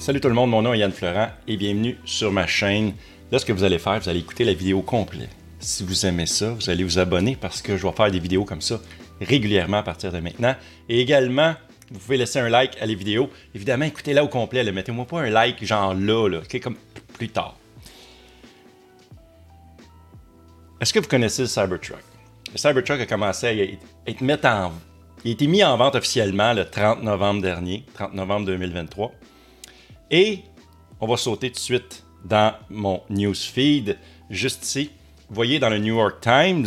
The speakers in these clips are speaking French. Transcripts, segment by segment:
Salut tout le monde, mon nom est Yann Florent et bienvenue sur ma chaîne. Là, ce que vous allez faire, vous allez écouter la vidéo complète. Si vous aimez ça, vous allez vous abonner parce que je vais faire des vidéos comme ça régulièrement à partir de maintenant. Et également, vous pouvez laisser un like à les vidéos. Évidemment, écoutez-la au complet. Mettez-moi pas un like genre là, là comme plus tard. Est-ce que vous connaissez le Cybertruck? Le Cybertruck a commencé à être mis en, il a été mis en vente officiellement le 30 novembre dernier, 30 novembre 2023. Et on va sauter tout de suite dans mon newsfeed, juste ici. Vous voyez dans le New York Times,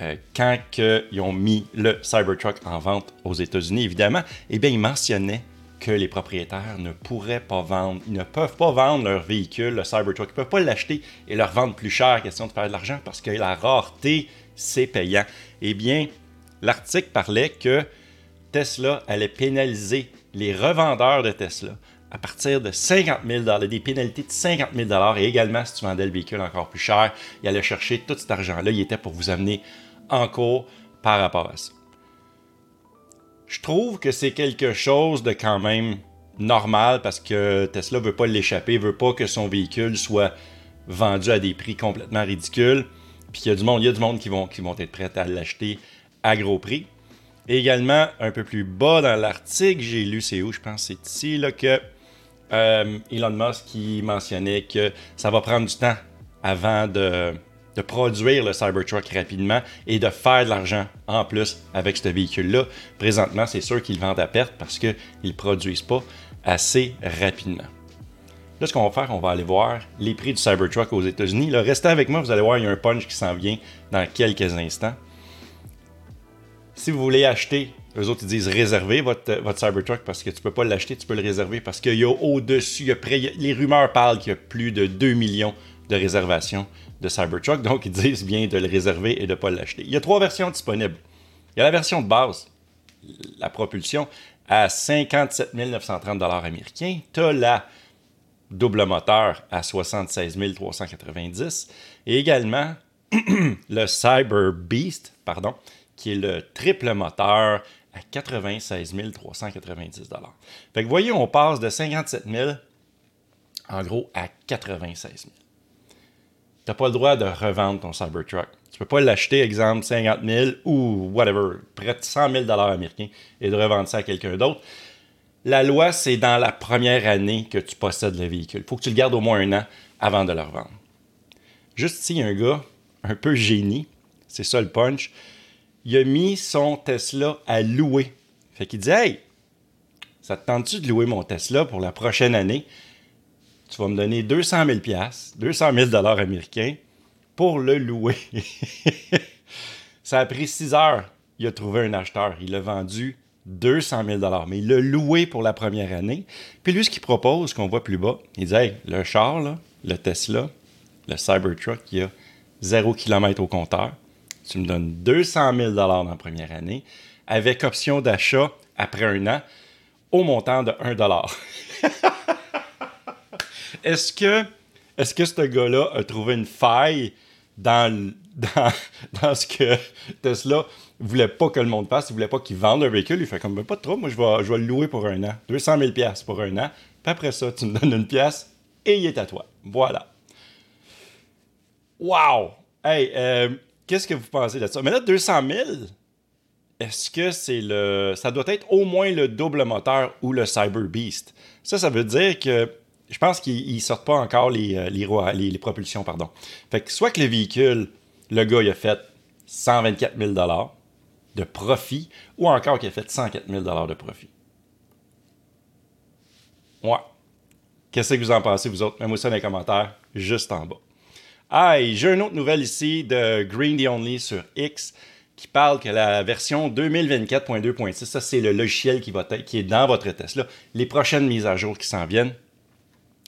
euh, quand ils ont mis le Cybertruck en vente aux États-Unis, évidemment, eh bien, ils mentionnaient que les propriétaires ne pourraient pas vendre, ils ne peuvent pas vendre leur véhicule, le Cybertruck, ils ne peuvent pas l'acheter et le revendre plus cher, question de faire de l'argent, parce que la rareté, c'est payant. Eh bien, l'article parlait que Tesla allait pénaliser les revendeurs de Tesla à partir de 50 000 des pénalités de 50 000 et également si tu vendais le véhicule encore plus cher, il allait chercher tout cet argent-là, il était pour vous amener en cours par rapport à ça. Je trouve que c'est quelque chose de quand même normal parce que Tesla veut pas l'échapper, veut pas que son véhicule soit vendu à des prix complètement ridicules. Puis il y a du monde, il y a du monde qui vont, qui vont être prêts à l'acheter à gros prix. Et également, un peu plus bas dans l'article, j'ai lu, c'est où, je pense c'est ici, là, que euh, Elon Musk qui mentionnait que ça va prendre du temps avant de, produire le Cybertruck rapidement et de faire de l'argent en plus avec ce véhicule-là. Présentement, c'est sûr qu'ils vendent à perte parce qu'ils ne produisent pas assez rapidement. Là, ce qu'on va faire, on va aller voir les prix du Cybertruck aux États-Unis. Restez avec moi, vous allez voir, il y a un punch qui s'en vient dans quelques instants. Si vous voulez acheter eux autres, ils disent réserver votre, votre Cybertruck parce que tu peux pas l'acheter, tu peux le réserver parce qu'il y a au-dessus, les rumeurs parlent qu'il y a plus de 2 millions de réservations de Cybertruck. Donc, ils disent bien de le réserver et de ne pas l'acheter. Il y a trois versions disponibles. Il y a la version de base, la propulsion, à 57 930 américains. Tu as la double moteur à 76 390 et également le Cyber Beast, pardon, qui est le triple moteur à 96 390 Fait que voyez, on passe de 57 000 en gros à 96 000. Tu n'as pas le droit de revendre ton Cybertruck. Tu peux pas l'acheter, exemple, 50 000 ou whatever, près de 100 000 américains et de revendre ça à quelqu'un d'autre. La loi, c'est dans la première année que tu possèdes le véhicule. Il faut que tu le gardes au moins un an avant de le revendre. Juste ici, il y a un gars un peu génie, c'est ça le punch il a mis son Tesla à louer. Fait qu'il dit Hey, ça te tente-tu de louer mon Tesla pour la prochaine année? Tu vas me donner 200 000 200 000 américains pour le louer. ça a pris 6 heures. Il a trouvé un acheteur. Il l'a vendu 200 000 mais il l'a loué pour la première année. Puis lui, ce qu'il propose, qu'on voit plus bas, il dit Hey, le char, le Tesla, le Cybertruck, il a 0 km au compteur tu me donnes 200 000 dans la première année, avec option d'achat après un an, au montant de 1 Est-ce que, est que ce gars-là a trouvé une faille dans, dans, ce que Tesla voulait pas que le monde fasse, il voulait pas qu'il vende un véhicule, il fait comme ben, pas trop, moi je vais, je vais le louer pour un an, 200 000 pour un an, puis après ça, tu me donnes une pièce et il est à toi. Voilà. Wow! Hey, euh, Qu'est-ce que vous pensez de ça? Mais là, 200 000, est-ce que c'est le. Ça doit être au moins le double moteur ou le Cyber Beast? Ça, ça veut dire que. Je pense qu'ils sortent pas encore les, euh, les, les, propulsions, pardon. Fait que soit que le véhicule, le gars, il a fait 124 000 de profit, ou encore qu'il a fait 104 000 de profit. Ouais. Qu'est-ce que vous en pensez, vous autres? Mettez-moi ça dans les commentaires, juste en bas. Ah, j'ai une autre nouvelle ici de Green the Only sur X qui parle que la version 2024.2.6, ça c'est le logiciel qui, est dans votre Tesla, les prochaines mises à jour qui s'en viennent.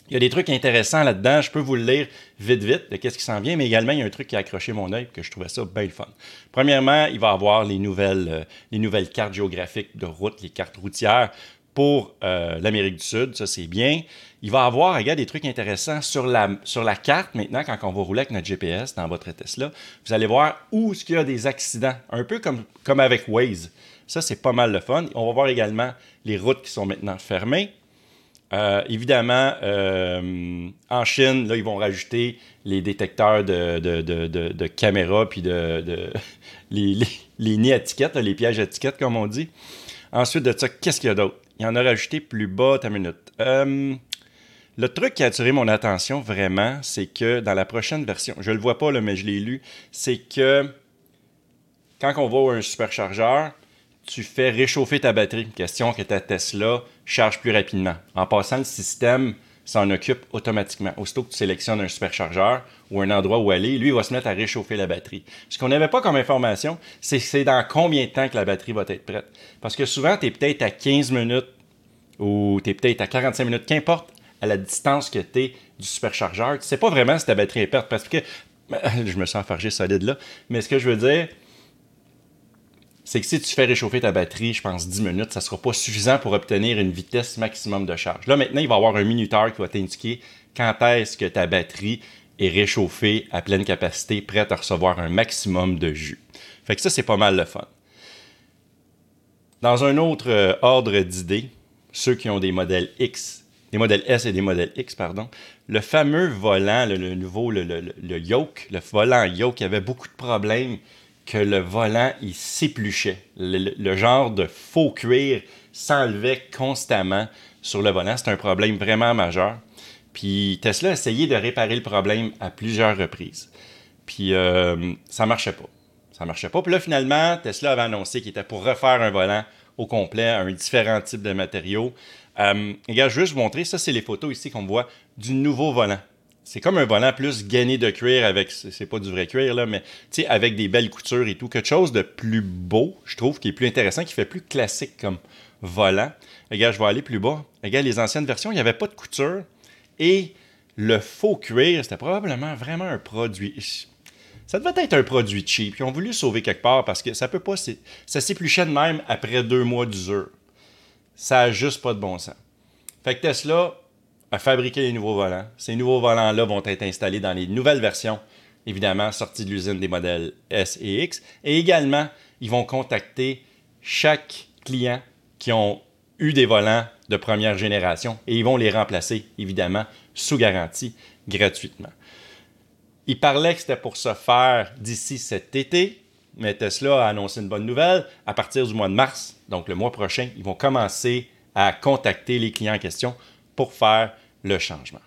Il y a des trucs intéressants là-dedans, je peux vous le lire vite vite de qu'est-ce qui s'en vient, mais également il y a un truc qui a accroché mon œil que je trouvais ça bien fun. Premièrement, il va avoir les nouvelles, euh, les nouvelles cartes géographiques de route, les cartes routières pour euh, l'Amérique du Sud, ça c'est bien. Il va avoir, regarde, des trucs intéressants sur la, sur la carte maintenant, quand on va rouler avec notre GPS dans votre Tesla. Vous allez voir où est-ce qu'il y a des accidents, un peu comme, comme avec Waze. Ça, c'est pas mal le fun. On va voir également les routes qui sont maintenant fermées. Euh, évidemment, euh, en Chine, là, ils vont rajouter les détecteurs de, de, caméras puis de, les, les, nids à les pièges étiquettes, comme on dit. Ensuite de ça, qu'est-ce qu'il y a d'autre? Il en a rajouté plus bas, ta minute. Euh, le truc qui a attiré mon attention vraiment, c'est que dans la prochaine version, je ne le vois pas, là, mais je l'ai lu, c'est que quand on va à un superchargeur, tu fais réchauffer ta batterie. Question que ta Tesla charge plus rapidement. En passant, le système s'en occupe automatiquement. Aussitôt que tu sélectionnes un superchargeur ou un endroit où aller, lui, il va se mettre à réchauffer la batterie. Ce qu'on n'avait pas comme information, c'est dans combien de temps que la batterie va être prête. Parce que souvent, tu es peut-être à 15 minutes ou tu es peut-être à 45 minutes, qu'importe à la distance que tu es du superchargeur. Tu sais pas vraiment si ta batterie est prête. Parce que je me sens fargé solide là. Mais ce que je veux dire, c'est que si tu fais réchauffer ta batterie, je pense 10 minutes, ça ne sera pas suffisant pour obtenir une vitesse maximum de charge. Là, maintenant, il va y avoir un minuteur qui va t'indiquer quand est-ce que ta batterie est réchauffée à pleine capacité, prête à recevoir un maximum de jus. Fait que ça, c'est pas mal le fun. Dans un autre euh, ordre d'idées, ceux qui ont des modèles X, des modèles S et des modèles X, pardon, le fameux volant, le, nouveau, le, le, yoke, le volant yoke, avait beaucoup de problèmes que le volant, il s'épluchait. Le, genre de faux cuir s'enlevait constamment sur le volant. C'est un problème vraiment majeur. Puis Tesla a essayé de réparer le problème à plusieurs reprises. Puis euh, ça marchait pas. Ça marchait pas. Puis là, finalement, Tesla avait annoncé qu'il était pour refaire un volant au complet, un différent type de matériaux. Euh, regarde, je vais juste vous montrer, ça c'est les photos ici qu'on voit du nouveau volant c'est comme un volant plus gainé de cuir avec, c'est pas du vrai cuir, là, mais avec des belles coutures et tout. Quelque chose de plus beau, je trouve, qui est plus intéressant, qui fait plus classique comme volant. Regarde, je vais aller plus bas. Regarde, les anciennes versions, il n'y avait pas de couture. Et le faux cuir, c'était probablement vraiment un produit. Ça devait être un produit cheap. Ils ont voulu sauver quelque part parce que ça peut pas. Ça s'épluchait de même après deux mois d'usure. Ça n'a juste pas de bon sens. Fait que Tesla, à fabriquer les nouveaux volants. Ces nouveaux volants-là vont être installés dans les nouvelles versions, évidemment sorties de l'usine des modèles S et X. Et également, ils vont contacter chaque client qui ont eu des volants de première génération et ils vont les remplacer, évidemment, sous garantie, gratuitement. Ils parlaient que c'était pour se faire d'ici cet été, mais Tesla a annoncé une bonne nouvelle. À partir du mois de mars, donc le mois prochain, ils vont commencer à contacter les clients en question pour faire le changement.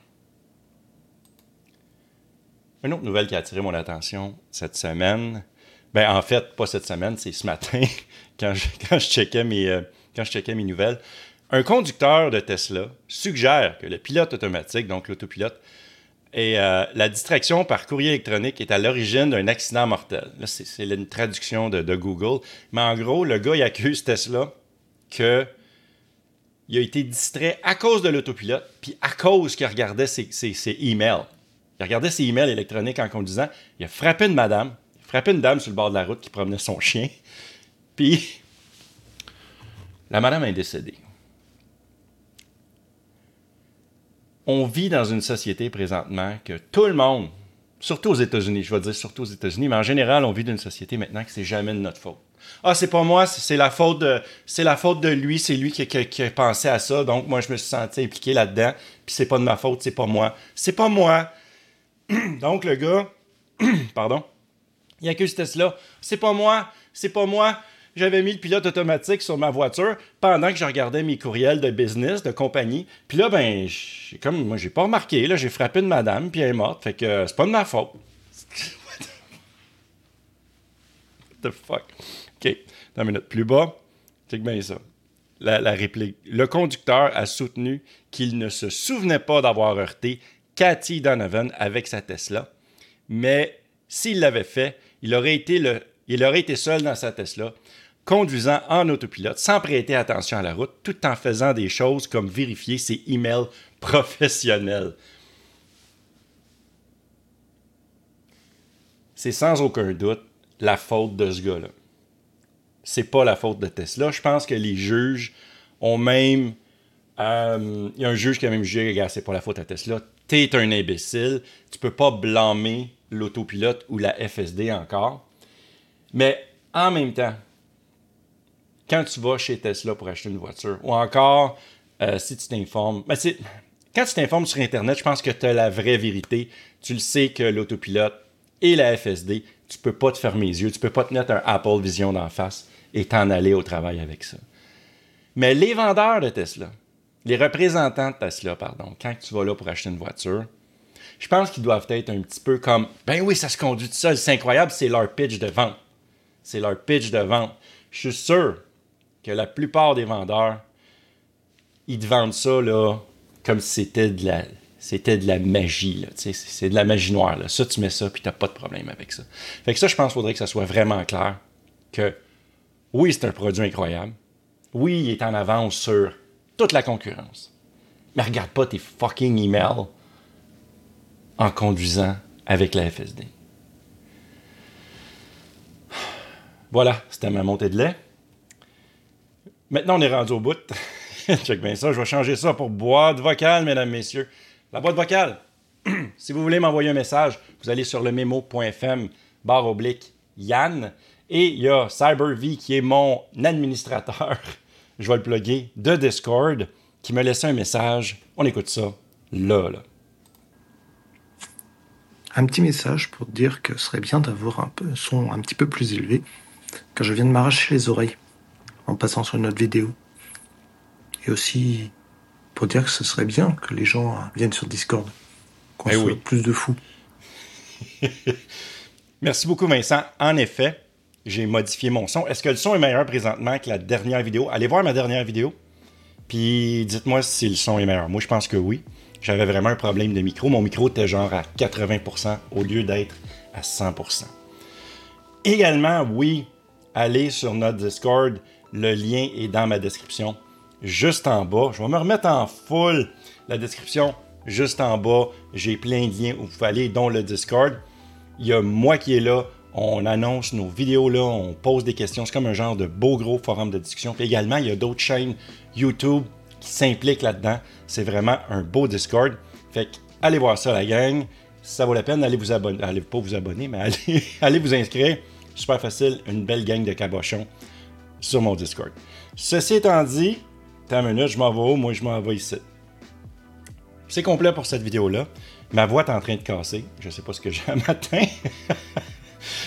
Une autre nouvelle qui a attiré mon attention cette semaine, ben en fait, pas cette semaine, c'est ce matin, quand je, quand, je checkais mes, euh, quand je checkais mes nouvelles. Un conducteur de Tesla suggère que le pilote automatique, donc l'autopilote, et euh, la distraction par courrier électronique est à l'origine d'un accident mortel. Là, c'est une traduction de, de, Google. Mais en gros, le gars, il accuse Tesla que il a été distrait à cause de l'autopilote, puis à cause qu'il regardait ses, emails. Il regardait ses emails électroniques en conduisant. Il a frappé une madame, il a frappé une dame sur le bord de la route qui promenait son chien. Puis, la madame est décédée. On vit dans une société présentement que tout le monde, surtout aux États-Unis, je vais dire surtout aux États-Unis, mais en général, on vit dans une société maintenant que c'est jamais de notre faute. Ah, c'est pas moi, c'est la faute de, c'est la faute de lui, c'est lui qui, a pensé à ça, donc moi je me suis senti impliqué là-dedans, puis c'est pas de ma faute, c'est pas moi. C'est pas moi. donc le gars, pardon, il accuse Tesla. C'est pas moi, c'est pas moi. J'avais mis le pilote automatique sur ma voiture pendant que je regardais mes courriels de business, de compagnie. Puis là, ben, comme moi, j'ai pas remarqué, là, j'ai frappé une madame, puis elle est morte. Fait que c'est pas de ma faute. What the fuck? OK, une minute. Plus bas, check bien ça. La, la, réplique. Le conducteur a soutenu qu'il ne se souvenait pas d'avoir heurté Cathy Donovan avec sa Tesla, mais s'il l'avait fait, il aurait, été le, il aurait été seul dans sa Tesla, conduisant en autopilote sans prêter attention à la route, tout en faisant des choses comme vérifier ses emails professionnels. C'est sans aucun doute la faute de ce gars-là c'est pas la faute de Tesla. Je pense que les juges ont même. Euh, il y a un juge qui a même jugé, regarde, c'est pas la faute à Tesla. T'es un imbécile. Tu peux pas blâmer l'autopilote ou la FSD encore. Mais en même temps, quand tu vas chez Tesla pour acheter une voiture, ou encore euh, si tu t'informes. Ben, quand tu t'informes sur Internet, je pense que tu as la vraie vérité. Tu le sais que l'autopilote et la FSD, tu peux pas te fermer les yeux, tu peux pas te mettre un Apple Vision d'en face et t'en aller au travail avec ça. Mais les vendeurs de Tesla, les représentants de Tesla, pardon, quand tu vas là pour acheter une voiture, je pense qu'ils doivent être un petit peu comme Ben oui, ça se conduit tout seul, c'est incroyable, c'est leur pitch de vente. C'est leur pitch de vente. Je suis sûr que la plupart des vendeurs, ils te vendent ça comme si c'était de la, c'était de la magie. C'est de la magie noire. Là. Ça, tu mets ça, puis tu n'as pas de problème avec ça. Fait que ça, je pense qu'il faudrait que ça soit vraiment clair que oui, c'est un produit incroyable. Oui, il est en avance sur toute la concurrence. Mais regarde pas tes fucking emails en conduisant avec la FSD. Voilà, c'était ma montée de lait. Maintenant, on est rendu au bout. Check bien ça. Je vais changer ça pour boîte vocale, mesdames, messieurs. La boîte vocale. si vous voulez m'envoyer un message, vous allez sur le memo.fm barre oblique Yann. Et il y a CyberV qui est mon administrateur. Je vais le plugger de Discord qui me laissé un message. On écoute ça là, là. Un petit message pour dire que ce serait bien d'avoir un, peu, son un petit peu plus élevé, car je viens de m'arracher les oreilles en passant sur notre vidéo. Et aussi pour dire que ce serait bien que les gens viennent sur Discord, qu'on eh soit plus de fous. Merci beaucoup Vincent. En effet, j'ai modifié mon son. Est-ce que le son est meilleur présentement que la dernière vidéo? Allez voir ma dernière vidéo, puis dites-moi si le son est meilleur. Moi, je pense que oui. J'avais vraiment un problème de micro. Mon micro était genre à 80% au lieu d'être à 100%. Également, oui, allez sur notre Discord. Le lien est dans ma description, juste en bas. Je vais me remettre en full la description juste en bas. J'ai plein de liens où vous pouvez aller, dont le Discord. Il y a moi qui est là. On annonce nos vidéos là, on pose des questions. C'est comme un genre de beau gros forum de discussion. Également, il y a d'autres chaînes YouTube qui s'impliquent là-dedans. C'est vraiment un beau Discord. Fait que allez voir ça, la gang. ça vaut la peine, allez vous abonner. Allez pas vous abonner, mais allez, vous inscrire. Super facile, une belle gang de cabochons sur mon Discord. Ceci étant dit, t'as une minute, je m'en vais où? Moi, je m'en vais ici. C'est complet pour cette vidéo-là. Ma voix est en train de casser. Je sais pas ce que j'ai un matin.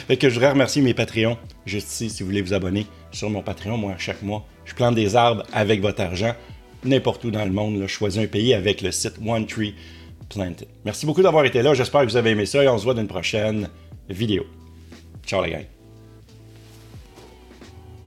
Fait que je voudrais remercier mes Patreons. Juste ici, si vous voulez vous abonner sur mon Patreon, moi, chaque mois, je plante des arbres avec votre argent. N'importe où dans le monde, je choisis un pays avec le site One Tree Planted. Merci beaucoup d'avoir été là. J'espère que vous avez aimé ça et on se voit dans une prochaine vidéo. Ciao les gars.